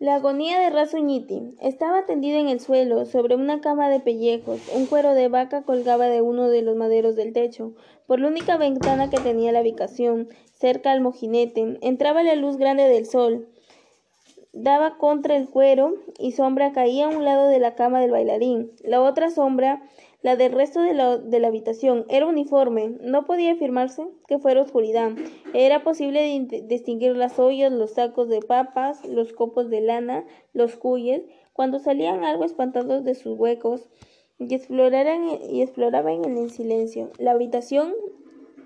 La agonía de Rasuñiti estaba tendida en el suelo, sobre una cama de pellejos. Un cuero de vaca colgaba de uno de los maderos del techo. Por la única ventana que tenía la habitación, cerca al mojinete, entraba la luz grande del sol. Daba contra el cuero y sombra caía a un lado de la cama del bailarín. La otra sombra la del resto de la, de la, habitación era uniforme. No podía afirmarse que fuera oscuridad. Era posible distinguir las ollas, los sacos de papas, los copos de lana, los cuyes, cuando salían algo espantados de sus huecos y, exploraran, y exploraban en el silencio. La habitación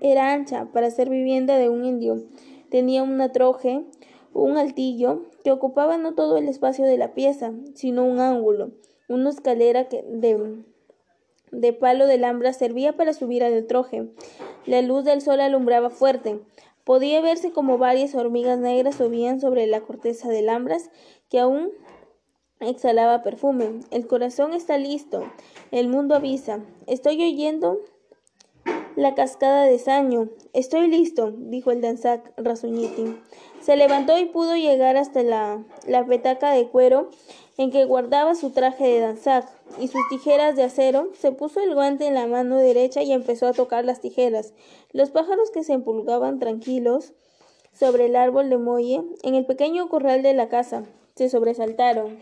era ancha para ser vivienda de un indio. Tenía una troje, un altillo, que ocupaba no todo el espacio de la pieza, sino un ángulo, una escalera que de de palo de alhambra servía para subir al troje. La luz del sol alumbraba fuerte. Podía verse como varias hormigas negras subían sobre la corteza de alhambras que aún exhalaba perfume. El corazón está listo. El mundo avisa. Estoy oyendo la cascada de saño. Estoy listo, dijo el danzac Rasuñiti. Se levantó y pudo llegar hasta la, la petaca de cuero en que guardaba su traje de danzac y sus tijeras de acero, se puso el guante en la mano derecha y empezó a tocar las tijeras. Los pájaros que se empulgaban tranquilos sobre el árbol de molle en el pequeño corral de la casa se sobresaltaron.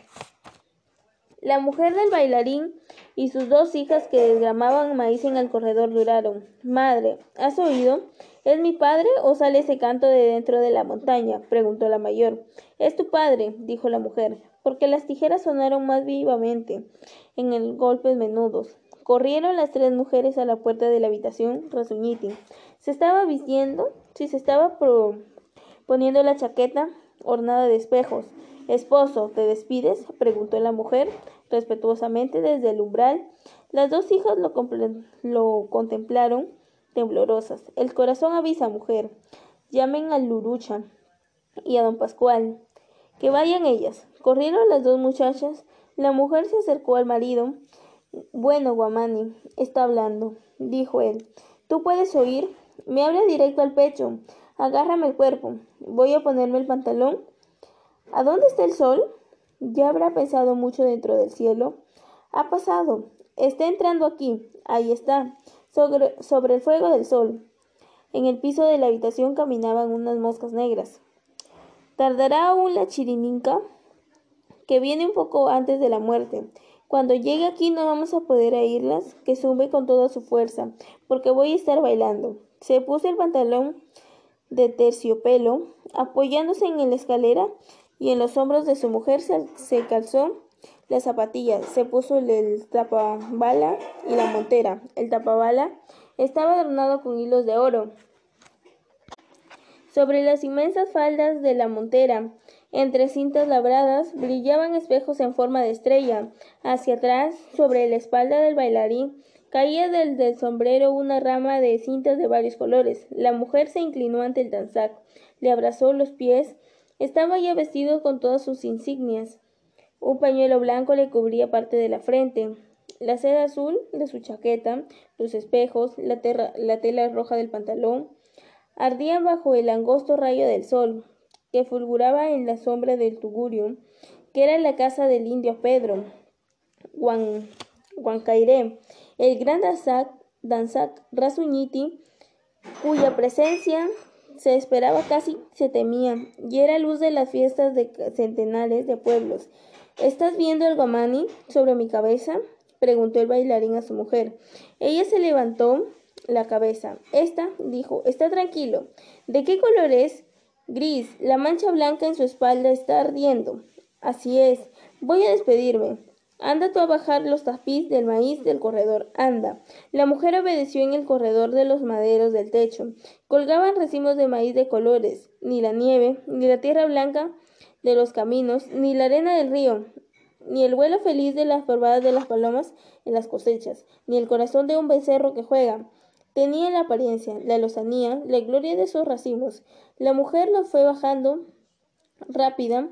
La mujer del bailarín y sus dos hijas que desgramaban maíz en el corredor duraron. Madre, ¿has oído? ¿Es mi padre o sale ese canto de dentro de la montaña? preguntó la mayor. Es tu padre, dijo la mujer porque las tijeras sonaron más vivamente en el golpes menudos. Corrieron las tres mujeres a la puerta de la habitación, Rasuñiti. Se estaba vistiendo, sí, se estaba poniendo la chaqueta ornada de espejos. Esposo, ¿te despides? preguntó la mujer respetuosamente desde el umbral. Las dos hijas lo, contemplaron temblorosas. El corazón avisa, mujer. Llamen a Lurucha y a don Pascual. Que vayan ellas. Corrieron las dos muchachas. La mujer se acercó al marido. Bueno, Guamani, está hablando, dijo él. ¿Tú puedes oír? Me habla directo al pecho. Agárrame el cuerpo. Voy a ponerme el pantalón. ¿A dónde está el sol? Ya habrá pensado mucho dentro del cielo. Ha pasado. Está entrando aquí. Ahí está. Sobre, el fuego del sol. En el piso de la habitación caminaban unas moscas negras. ¿Tardará aún la chirininca? Que viene un poco antes de la muerte. Cuando llegue aquí no vamos a poder oírlas, que sube con toda su fuerza, porque voy a estar bailando. Se puso el pantalón de terciopelo, apoyándose en la escalera, y en los hombros de su mujer se, calzó las zapatillas, se puso el tapabala y la montera. El tapabala estaba adornado con hilos de oro, sobre las inmensas faldas de la montera, entre cintas labradas, brillaban espejos en forma de estrella. Hacia atrás, sobre la espalda del bailarín, caía del, sombrero una rama de cintas de varios colores. La mujer se inclinó ante el danzac, le abrazó los pies. Estaba ya vestido con todas sus insignias. Un pañuelo blanco le cubría parte de la frente. La seda azul de su chaqueta, los espejos, la, la tela roja del pantalón, ardían bajo el angosto rayo del sol, que fulguraba en la sombra del tugurio, que era la casa del indio Pedro, Huancairé, el gran danzac, danzac Rasuñiti, cuya presencia se esperaba casi se temía, y era luz de las fiestas de centenares de pueblos. ¿Estás viendo el guamani sobre mi cabeza? preguntó el bailarín a su mujer. Ella se levantó la cabeza. Esta, dijo, está tranquilo. ¿De qué color es? Gris. La mancha blanca en su espalda está ardiendo. Así es. Voy a despedirme. Anda tú a bajar los tapiz del maíz del corredor. Anda. La mujer obedeció en el corredor de los maderos del techo. Colgaban racimos de maíz de colores. Ni la nieve, ni la tierra blanca de los caminos, ni la arena del río, ni el vuelo feliz de las forbadas de las palomas en las cosechas, ni el corazón de un becerro que juega, Tenía la apariencia, la lozanía, la gloria de sus racimos. La mujer lo fue bajando rápida,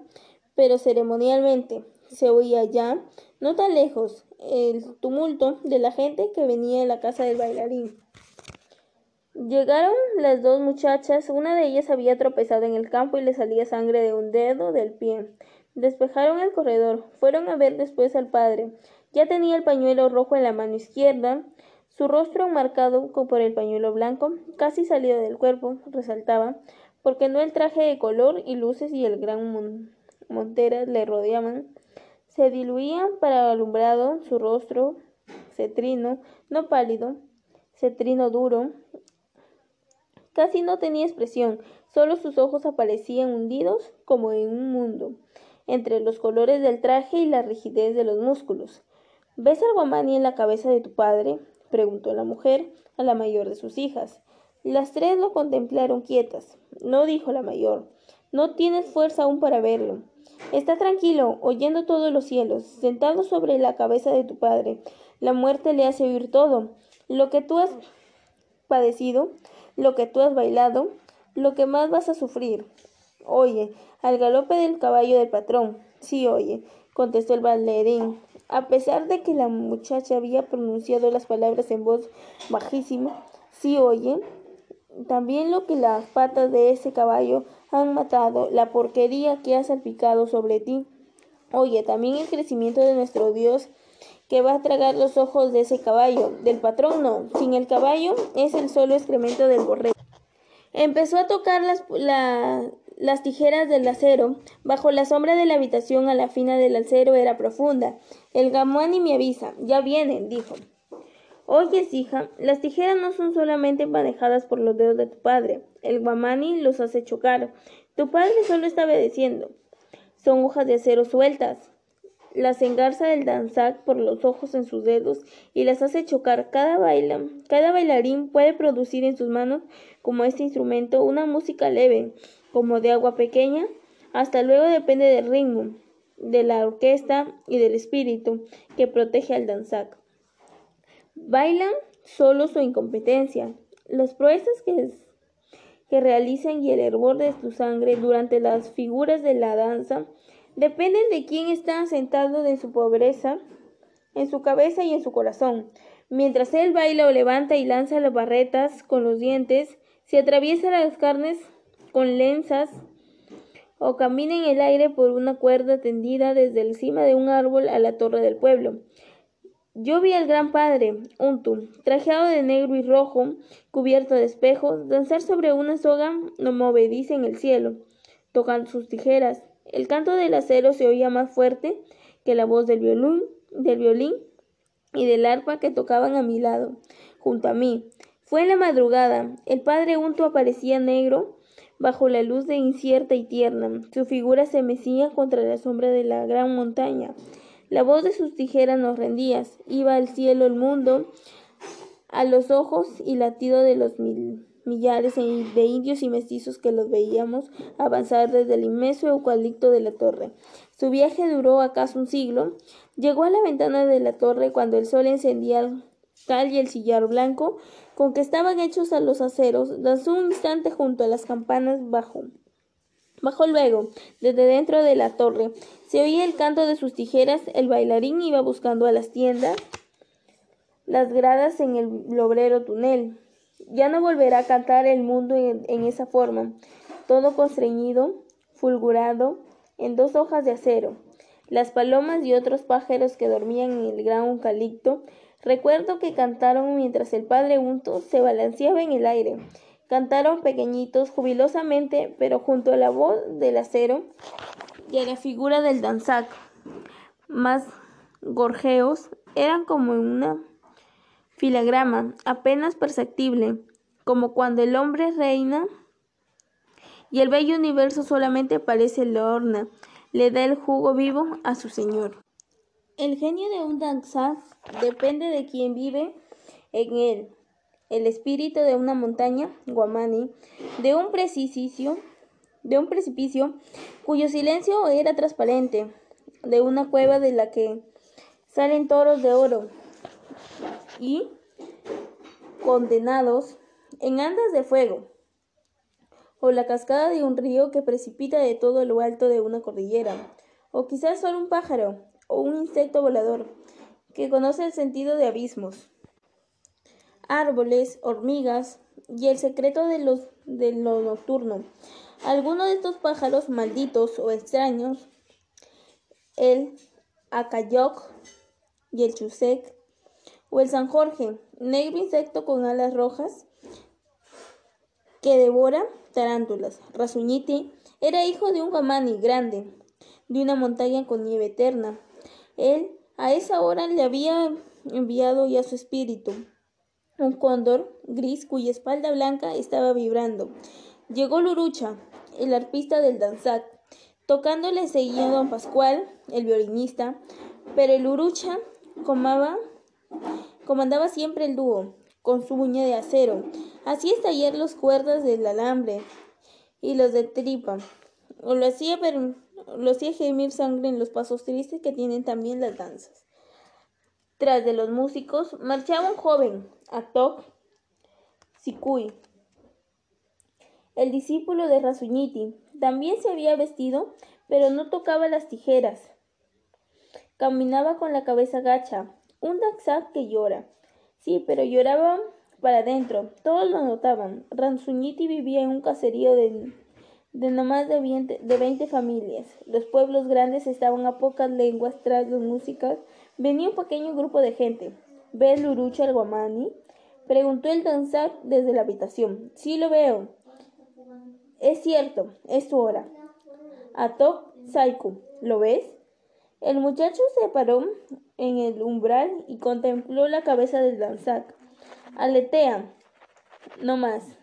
pero ceremonialmente. Se oía ya, no tan lejos, el tumulto de la gente que venía a la casa del bailarín. Llegaron las dos muchachas, una de ellas había tropezado en el campo y le salía sangre de un dedo del pie. Despejaron el corredor. Fueron a ver después al padre. Ya tenía el pañuelo rojo en la mano izquierda, su rostro marcado por el pañuelo blanco, casi salido del cuerpo, resaltaba, porque no el traje de color y luces y el gran montera le rodeaban, se diluían para alumbrado su rostro cetrino, no pálido, cetrino duro, casi no tenía expresión, solo sus ojos aparecían hundidos como en un mundo, entre los colores del traje y la rigidez de los músculos. ¿Ves al guamani en la cabeza de tu padre? preguntó la mujer a la mayor de sus hijas. Las tres lo contemplaron quietas. No dijo la mayor. No tienes fuerza aún para verlo. Está tranquilo, oyendo todos los cielos, sentado sobre la cabeza de tu padre. La muerte le hace oír todo. Lo que tú has padecido, lo que tú has bailado, lo que más vas a sufrir. Oye, al galope del caballo del patrón. Sí, oye, contestó el bailarín. A pesar de que la muchacha había pronunciado las palabras en voz bajísima, sí oye, también lo que las patas de ese caballo han matado, la porquería que ha salpicado sobre ti. Oye, también el crecimiento de nuestro Dios que va a tragar los ojos de ese caballo. Del patrón no, sin el caballo es el solo excremento del borrego. Empezó a tocar las, las tijeras del acero. Bajo la sombra de la habitación a la fina del acero era profunda. El gamani me avisa. Ya vienen, dijo. Oyes, hija, las tijeras no son solamente manejadas por los dedos de tu padre. El guamani los hace chocar. Tu padre solo está obedeciendo. Son hojas de acero sueltas. Las engarza el danzac por los ojos en sus dedos y las hace chocar. Cada, baila, cada bailarín puede producir en sus manos, como este instrumento, una música leve, como de agua pequeña. Hasta luego depende del ritmo, de la orquesta y del espíritu que protege al danzac. Bailan solo su incompetencia. Las proezas que, realizan y el hervor de su sangre durante las figuras de la danza dependen de quién está sentado de su pobreza, en su cabeza y en su corazón. Mientras él baila o levanta y lanza las barretas con los dientes, se atraviesa las carnes con lenzas o camina en el aire por una cuerda tendida desde el cima de un árbol a la torre del pueblo. Yo vi al gran padre, Untu, trajeado de negro y rojo, cubierto de espejos, danzar sobre una soga no movediza en el cielo, tocando sus tijeras. El canto del acero se oía más fuerte que la voz del violín, del violín y del arpa que tocaban a mi lado, junto a mí. Fue en la madrugada. El padre Untu aparecía negro bajo la luz de incierta y tierna. Su figura se mecía contra la sombra de la gran montaña. La voz de sus tijeras nos rendía, iba al cielo el mundo, a los ojos y latido de los millares de indios y mestizos que los veíamos avanzar desde el inmenso eucalipto de la torre. Su viaje duró acaso un siglo. Llegó a la ventana de la torre cuando el sol encendía el cal y el sillar blanco con que estaban hechos a los aceros, danzó un instante junto a las campanas bajo. Bajó luego, desde dentro de la torre, se oía el canto de sus tijeras, el bailarín iba buscando a las tiendas, las gradas en el lobrero túnel. Ya no volverá a cantar el mundo en, en esa forma, todo constreñido, fulgurado, en dos hojas de acero. Las palomas y otros pájaros que dormían en el gran eucalipto, recuerdo que cantaron mientras el padre Unto se balanceaba en el aire. Cantaron pequeñitos, jubilosamente, pero junto a la voz del acero y a la figura del danzac. Más gorjeos eran como una filagrama, apenas perceptible, como cuando el hombre reina y el bello universo solamente parece le orna, le da el jugo vivo a su señor. El genio de un danzac depende de quien vive en él el espíritu de una montaña, Guamani, de un precipicio, de un precipicio cuyo silencio era transparente, de una cueva de la que salen toros de oro y condenados en andas de fuego, o la cascada de un río que precipita de todo lo alto de una cordillera, o quizás solo un pájaro o un insecto volador que conoce el sentido de abismos árboles, hormigas y el secreto de, los, de lo nocturno. Algunos de estos pájaros malditos o extraños el acayoc y el chusec, o el San Jorge, negro insecto con alas rojas que devora tarántulas. Rasuñiti era hijo de un guamani grande, de una montaña con nieve eterna. Él a esa hora le había enviado ya su espíritu, un cóndor gris cuya espalda blanca estaba vibrando. Llegó Lurucha, el arpista del danzat. Tocándole seguía don Pascual, el violinista, pero el Lurucha comaba, comandaba siempre el dúo, con su uña de acero. Hacía estallar las cuerdas del alambre y los de tripa. O lo hacía, lo hacía gemir sangre en los pasos tristes que tienen también las danzas. Tras de los músicos marchaba un joven, Atok Sikui, el discípulo de Rasuñiti. También se había vestido, pero no tocaba las tijeras. Caminaba con la cabeza gacha, un daxak que llora. Sí, pero lloraba para adentro. Todos lo notaban. Rasuñiti vivía en un caserío de, no más de veinte familias. Los pueblos grandes estaban a pocas lenguas tras las músicas Venía un pequeño grupo de gente. ¿Ves Lurucho al guamani? Preguntó el danzak desde la habitación. Sí lo veo. Es cierto, es tu hora. Atok Saiku, ¿lo ves? El muchacho se paró en el umbral y contempló la cabeza del danzak. Aletea. No más.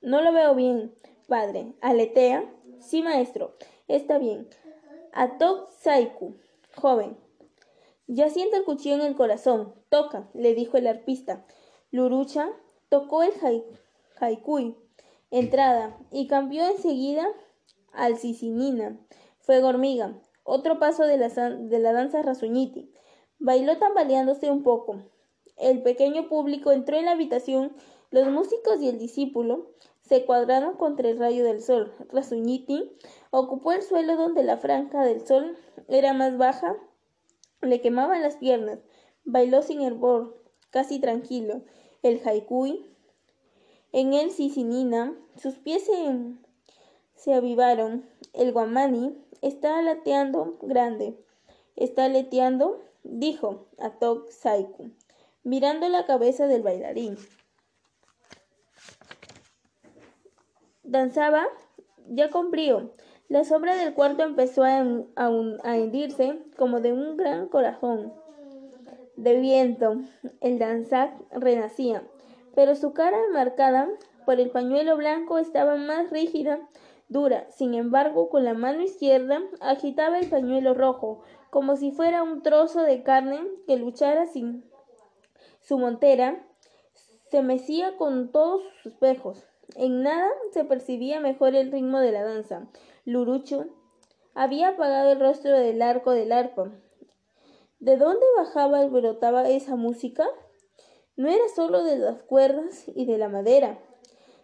No lo veo bien, padre. ¿Aletea? Sí, maestro. Está bien. Atok Saiku, joven. Ya siento el cuchillo en el corazón. Toca, le dijo el arpista. Lurucha tocó el haikui, entrada, y cambió enseguida al sisinina, fuego hormiga, otro paso de la, de la danza rasuñiti. Bailó tambaleándose un poco. El pequeño público entró en la habitación, los músicos y el discípulo se cuadraron contra el rayo del sol. Rasuñiti ocupó el suelo donde la franja del sol era más baja le quemaban las piernas. Bailó sin hervor, casi tranquilo. El haikui. En el sisinina, sus pies se, avivaron. El guamani está lateando grande. Está leteando, dijo Atok Saiku, mirando la cabeza del bailarín. Danzaba ya con brío. La sombra del cuarto empezó a, a, hendirse como de un gran corazón de viento. El danzac renacía, pero su cara marcada por el pañuelo blanco estaba más rígida, dura. Sin embargo, con la mano izquierda agitaba el pañuelo rojo, como si fuera un trozo de carne que luchara sin su montera. Se mecía con todos sus espejos. En nada se percibía mejor el ritmo de la danza. Lurucho había apagado el rostro del arco del arpa. ¿De dónde bajaba y brotaba esa música? No era solo de las cuerdas y de la madera.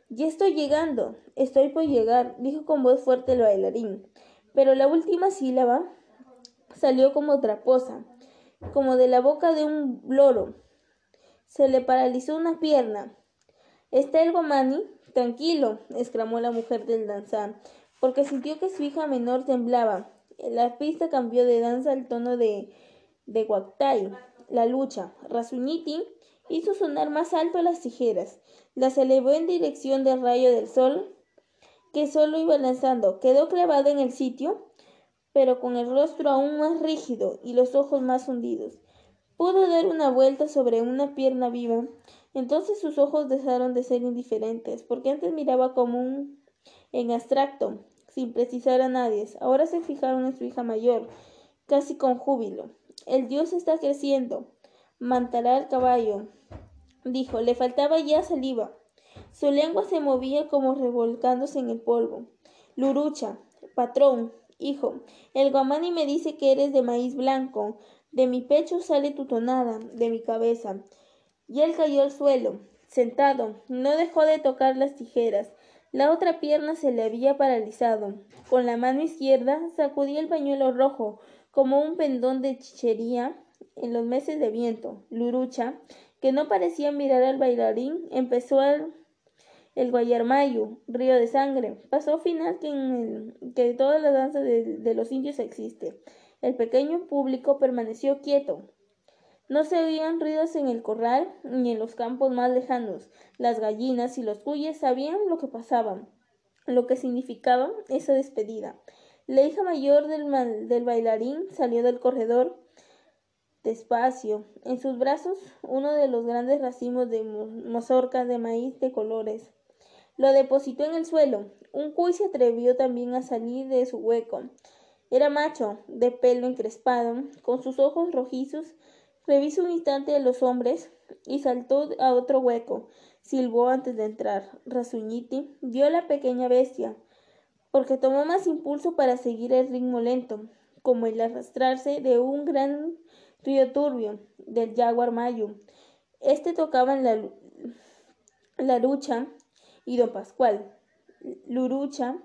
Ya estoy llegando, estoy por llegar, dijo con voz fuerte el bailarín. Pero la última sílaba salió como traposa, como de la boca de un loro. Se le paralizó una pierna. ¿Está el gomani? Tranquilo, exclamó la mujer del danzán porque sintió que su hija menor temblaba. La pista cambió de danza al tono de, de Guactay. La lucha. Rasuñiti hizo sonar más alto las tijeras. Las elevó en dirección del rayo del sol, que solo iba lanzando. Quedó clavado en el sitio, pero con el rostro aún más rígido y los ojos más hundidos. Pudo dar una vuelta sobre una pierna viva. Entonces sus ojos dejaron de ser indiferentes, porque antes miraba como un en abstracto, sin precisar a nadie. Ahora se fijaron en su hija mayor, casi con júbilo. El dios está creciendo. Mantará el caballo. Dijo, le faltaba ya saliva. Su lengua se movía como revolcándose en el polvo. Lurucha, patrón, hijo, el guamani me dice que eres de maíz blanco. De mi pecho sale tu tonada, de mi cabeza. Y él cayó al suelo, sentado, no dejó de tocar las tijeras. La otra pierna se le había paralizado. Con la mano izquierda sacudía el pañuelo rojo, como un pendón de chichería en los meses de viento. Lurucha, que no parecía mirar al bailarín, empezó el, el guayarmayo, río de sangre. Pasó final que en que todas las danzas de, de los indios existe. El pequeño público permaneció quieto. No se oían ruidos en el corral ni en los campos más lejanos. Las gallinas y los cuyes sabían lo que pasaba, lo que significaba esa despedida. La hija mayor del, del bailarín salió del corredor despacio. En sus brazos uno de los grandes racimos de mazorcas de maíz de colores. Lo depositó en el suelo. Un cuy se atrevió también a salir de su hueco. Era macho, de pelo encrespado, con sus ojos rojizos Revisó un instante a los hombres y saltó a otro hueco. Silbó antes de entrar. Rasuñiti vio a la pequeña bestia, porque tomó más impulso para seguir el ritmo lento, como el arrastrarse de un gran río turbio del jaguar mayo. Este tocaba la, la lucha y don Pascual, Lurucha,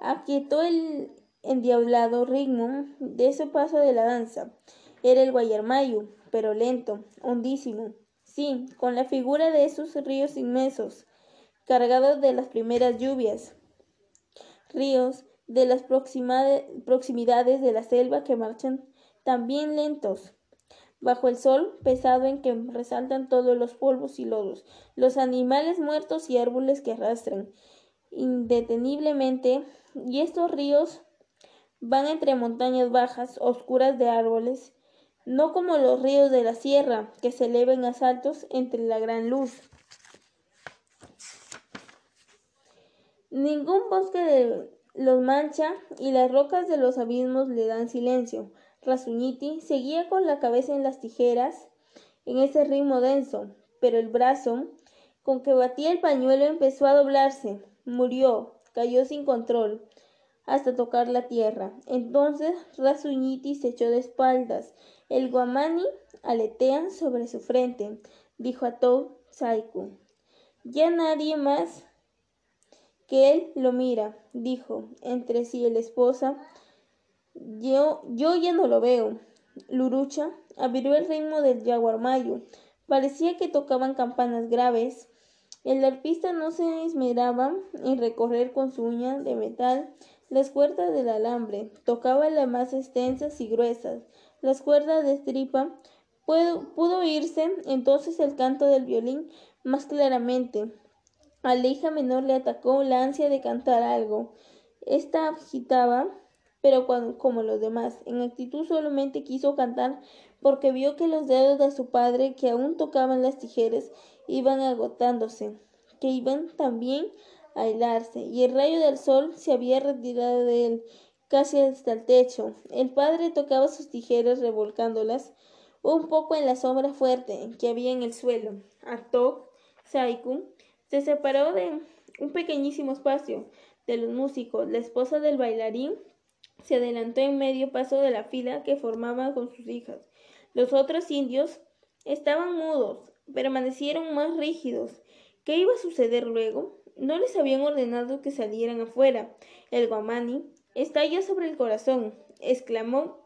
aquietó el endiablado ritmo de ese paso de la danza. Era el Guayarmayo, pero lento, hondísimo. Sí, con la figura de esos ríos inmensos, cargados de las primeras lluvias. Ríos de las proximidades de la selva que marchan también lentos, bajo el sol pesado en que resaltan todos los polvos y lodos, los animales muertos y árboles que arrastran indeteniblemente, y estos ríos van entre montañas bajas, oscuras de árboles, no como los ríos de la sierra, que se elevan a saltos entre la gran luz. Ningún bosque de los mancha y las rocas de los abismos le dan silencio. Rasuñiti seguía con la cabeza en las tijeras en ese ritmo denso, pero el brazo con que batía el pañuelo empezó a doblarse. Murió, cayó sin control hasta tocar la tierra. Entonces Rasuñiti se echó de espaldas el guamani aletea sobre su frente, dijo a Tou Saiku. Ya nadie más que él lo mira, dijo entre sí el esposa. Yo, yo ya no lo veo. Lurucha abrió el ritmo del yaguarmayo. Parecía que tocaban campanas graves. El arpista no se esmeraba en recorrer con su uña de metal las cuerdas del alambre. Tocaba las más extensas y gruesas, las cuerdas de estripa, pudo, pudo oírse entonces el canto del violín más claramente. A la hija menor le atacó la ansia de cantar algo. Esta agitaba, pero como los demás, en actitud solamente quiso cantar porque vio que los dedos de su padre, que aún tocaban las tijeras, iban agotándose, que iban también a y el rayo del sol se había retirado de él, casi hasta el techo. El padre tocaba sus tijeras revolcándolas un poco en la sombra fuerte que había en el suelo. Artok Saiku se separó de un pequeñísimo espacio de los músicos. La esposa del bailarín se adelantó en medio paso de la fila que formaba con sus hijas. Los otros indios estaban mudos, permanecieron más rígidos. ¿Qué iba a suceder luego? No les habían ordenado que salieran afuera. El guamani Está ya sobre el corazón, exclamó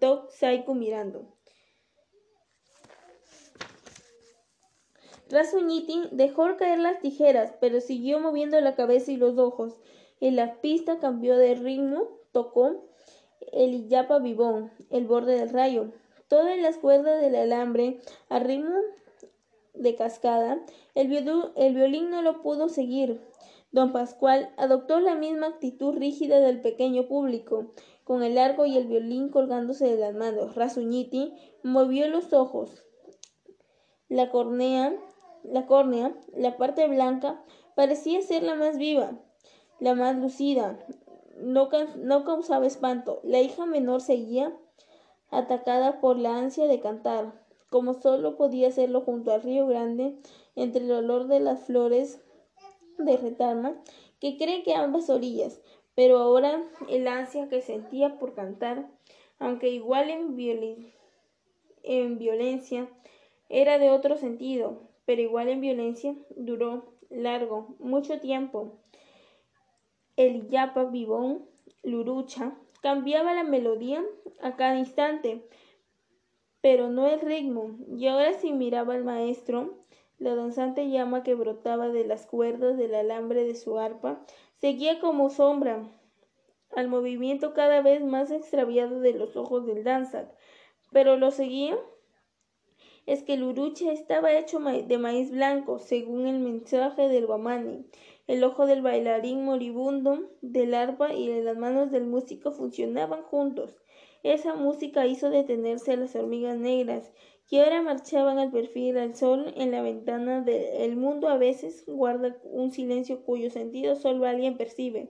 Tok Saiku mirando. Rasuñiti dejó caer las tijeras, pero siguió moviendo la cabeza y los ojos. En la pista cambió de ritmo, tocó el Iyapa vivón, el borde del rayo. Todas las cuerdas del alambre a ritmo de cascada. El, violín no lo pudo seguir. Don Pascual adoptó la misma actitud rígida del pequeño público, con el arco y el violín colgándose de las manos. Rasuñiti movió los ojos. La córnea, la córnea, la parte blanca, parecía ser la más viva, la más lucida. No causaba espanto. La hija menor seguía atacada por la ansia de cantar, como solo podía hacerlo junto al río grande, entre el olor de las flores de retama que cree que ambas orillas, pero ahora el ansia que sentía por cantar, aunque igual en, en violencia, era de otro sentido, pero igual en violencia, duró largo, mucho tiempo. El yapa vivón, lurucha, cambiaba la melodía a cada instante, pero no el ritmo, y ahora si miraba al maestro, la danzante llama que brotaba de las cuerdas del alambre de su arpa seguía como sombra al movimiento cada vez más extraviado de los ojos del Danzak, pero lo seguía es que el uruche estaba hecho de maíz blanco, según el mensaje del guamani. El ojo del bailarín moribundo, del arpa y de las manos del músico funcionaban juntos. Esa música hizo detenerse a las hormigas negras, que ahora marchaban al perfil al sol en la ventana del mundo a veces guarda un silencio cuyo sentido solo alguien percibe.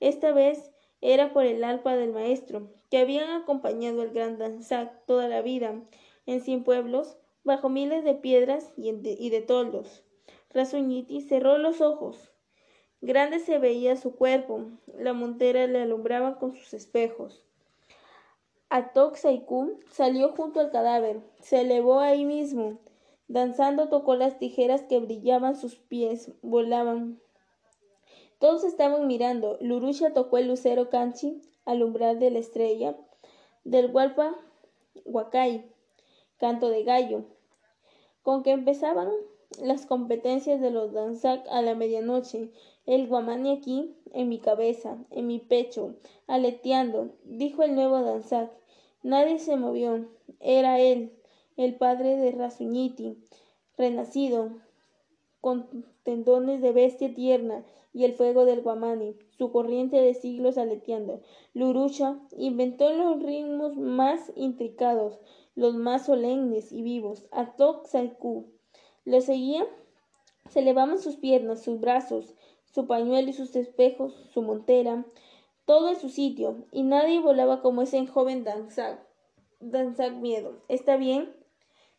Esta vez era por el arpa del maestro, que habían acompañado al gran Danzac toda la vida, en cien pueblos, bajo miles de piedras y de, toldos. Rasuñiti cerró los ojos. Grande se veía su cuerpo, la montera le alumbraba con sus espejos. Atok salió junto al cadáver, se elevó ahí mismo, danzando tocó las tijeras que brillaban sus pies, volaban. Todos estaban mirando. Lurusha tocó el lucero canchi al umbral de la estrella, del Hualpa Huacay, canto de gallo, con que empezaban las competencias de los danzak a la medianoche. El guamani aquí, en mi cabeza, en mi pecho, aleteando, dijo el nuevo danzak. Nadie se movió. Era él, el padre de Rasuñiti, renacido, con tendones de bestia tierna y el fuego del guamani, su corriente de siglos aleteando. Lurucha inventó los ritmos más intricados, los más solemnes y vivos. Atok Saiku lo seguía, se elevaban sus piernas, sus brazos, su pañuelo y sus espejos, su montera, todo en su sitio, y nadie volaba como ese joven Danzak. Danzak miedo. ¿Está bien?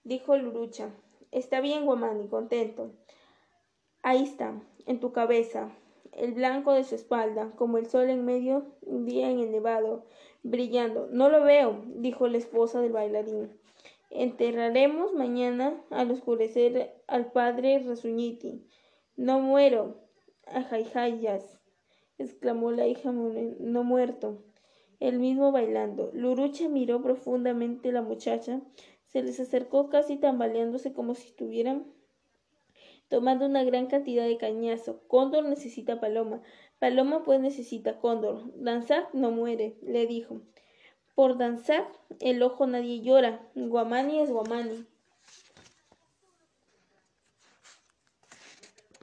dijo Lurucha. Está bien, Guamani, contento. Ahí está, en tu cabeza, el blanco de su espalda, como el sol en medio día en el nevado, brillando. No lo veo, dijo la esposa del bailarín. Enterraremos mañana al oscurecer al padre Rasuñiti. No muero, ajaijayas, exclamó la hija no muerto, el mismo bailando. Lurucha miró profundamente a la muchacha, se les acercó casi tambaleándose como si estuvieran tomando una gran cantidad de cañazo. Cóndor necesita paloma. Paloma pues necesita cóndor. Danzar no muere, le dijo. Por danzar el ojo nadie llora. Guamani es guamani.